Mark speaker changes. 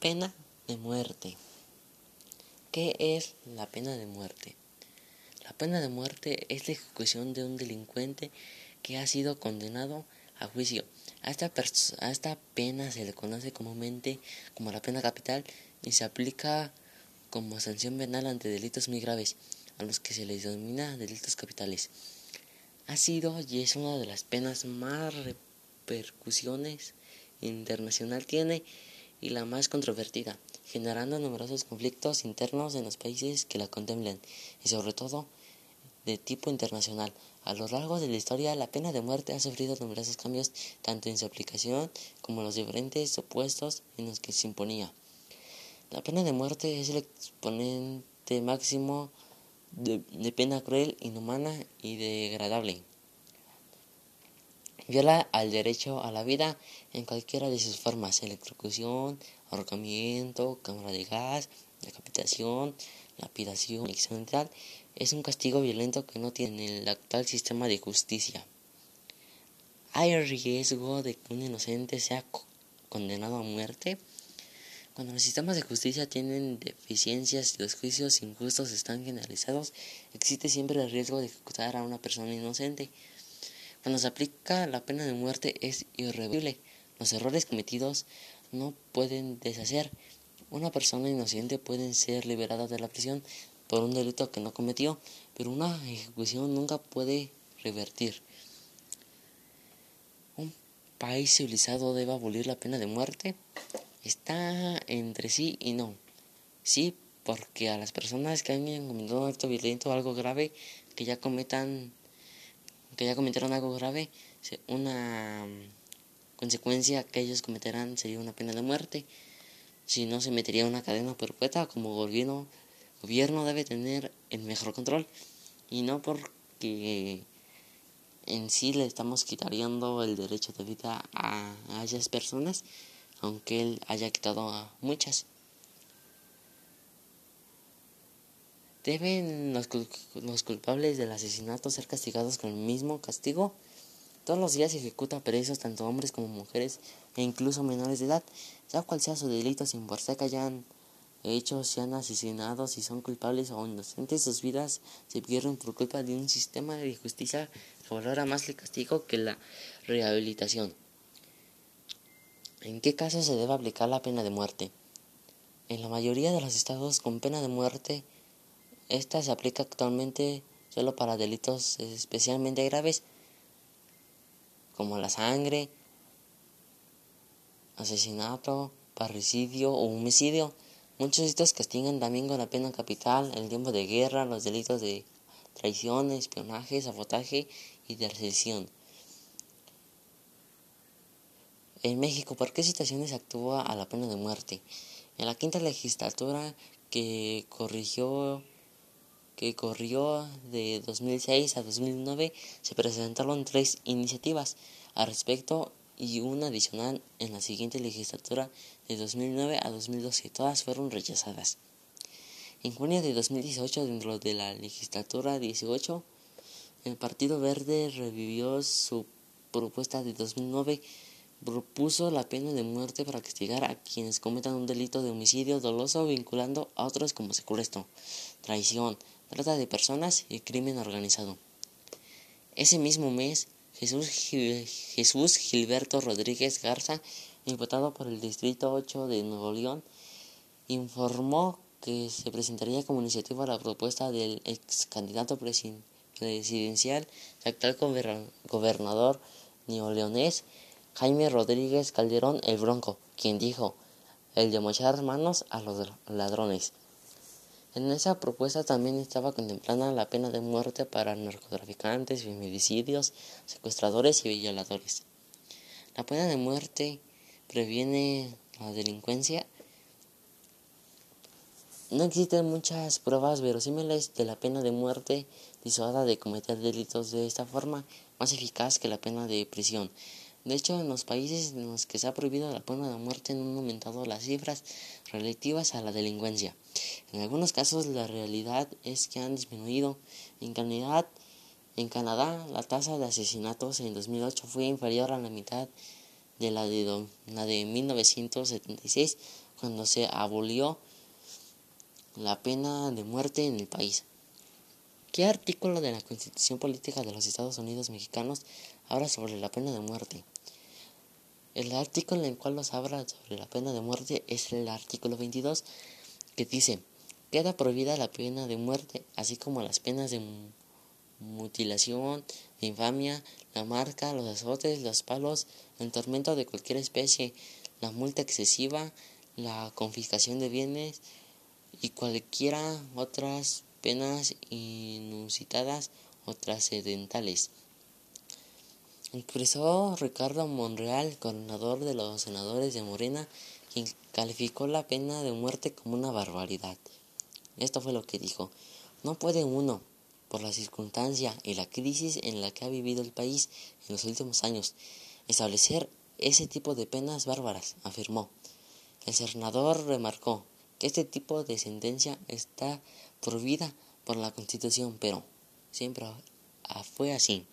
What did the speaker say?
Speaker 1: Pena de muerte. ¿Qué es la pena de muerte? La pena de muerte es la ejecución de un delincuente que ha sido condenado a juicio. A esta, a esta pena se le conoce comúnmente como la pena capital y se aplica como sanción penal ante delitos muy graves, a los que se les denomina delitos capitales. Ha sido y es una de las penas más repercusiones internacional tiene y la más controvertida, generando numerosos conflictos internos en los países que la contemplan y sobre todo de tipo internacional. A lo largo de la historia, la pena de muerte ha sufrido numerosos cambios tanto en su aplicación como en los diferentes opuestos en los que se imponía. La pena de muerte es el exponente máximo de, de pena cruel, inhumana y degradable. Viola al derecho a la vida en cualquiera de sus formas, electrocución, ahorcamiento, cámara de gas, decapitación, lapidación, etc. Es un castigo violento que no tiene el actual sistema de justicia. ¿Hay riesgo de que un inocente sea condenado a muerte? Cuando los sistemas de justicia tienen deficiencias y los juicios injustos están generalizados, existe siempre el riesgo de ejecutar a una persona inocente. Cuando se aplica la pena de muerte es irreversible. Los errores cometidos no pueden deshacer. Una persona inocente puede ser liberada de la prisión por un delito que no cometió, pero una ejecución nunca puede revertir. ¿Un país civilizado debe abolir la pena de muerte? Está entre sí y no. Sí, porque a las personas que han cometido un acto violento o algo grave que ya cometan que ya cometieron algo grave, una consecuencia que ellos cometerán sería una pena de muerte. Si no, se metería una cadena perpetua como gobierno, gobierno debe tener el mejor control. Y no porque en sí le estamos quitando el derecho de vida a, a esas personas, aunque él haya quitado a muchas. ¿Deben los, culpables del asesinato ser castigados con el mismo castigo? Todos los días se ejecuta presos tanto hombres como mujeres e incluso menores de edad, ya cual sea su delito, sin por que hayan hecho, sean asesinados, si son culpables o inocentes, sus vidas se pierden por culpa de un sistema de justicia que valora más el castigo que la rehabilitación. ¿En qué casos se debe aplicar la pena de muerte? En la mayoría de los estados con pena de muerte esta se aplica actualmente solo para delitos especialmente graves como la sangre, asesinato, parricidio o homicidio. Muchos estos castigan también con la pena capital, el tiempo de guerra, los delitos de traición, espionaje, sabotaje y deserción. En México, ¿por qué situaciones actúa a la pena de muerte? En la quinta legislatura que corrigió que corrió de 2006 a 2009 se presentaron tres iniciativas al respecto y una adicional en la siguiente legislatura de 2009 a 2012. Todas fueron rechazadas. En junio de 2018, dentro de la legislatura 18, el Partido Verde revivió su propuesta de 2009 propuso la pena de muerte para castigar a quienes cometan un delito de homicidio doloso vinculando a otros como secuestro, traición, trata de personas y crimen organizado. Ese mismo mes, Jesús, Gilberto Rodríguez Garza, imputado por el Distrito 8 de Nuevo León, informó que se presentaría como iniciativa la propuesta del ex candidato presidencial actual gobernador neoleonés Jaime Rodríguez Calderón el Bronco, quien dijo el de mochar manos a los ladrones. En esa propuesta también estaba contemplada la pena de muerte para narcotraficantes, feminicidios, secuestradores y violadores. La pena de muerte previene la delincuencia. No existen muchas pruebas verosímiles de la pena de muerte disuada de cometer delitos de esta forma, más eficaz que la pena de prisión. De hecho, en los países en los que se ha prohibido la pena de muerte han aumentado las cifras relativas a la delincuencia. En algunos casos la realidad es que han disminuido. En, en Canadá la tasa de asesinatos en 2008 fue inferior a la mitad de la de, la de 1976, cuando se abolió la pena de muerte en el país. ¿Qué artículo de la Constitución Política de los Estados Unidos Mexicanos habla sobre la pena de muerte? El artículo en el cual nos habla sobre la pena de muerte es el artículo 22 que dice, queda prohibida la pena de muerte, así como las penas de mutilación, de infamia, la marca, los azotes, los palos, el tormento de cualquier especie, la multa excesiva, la confiscación de bienes y cualquiera otras penas inusitadas o trascendentales. Expresó Ricardo Monreal, coordinador de los senadores de Morena, quien calificó la pena de muerte como una barbaridad. Esto fue lo que dijo. No puede uno, por la circunstancia y la crisis en la que ha vivido el país en los últimos años, establecer ese tipo de penas bárbaras, afirmó. El senador remarcó que este tipo de sentencia está prohibida por la Constitución, pero siempre fue así.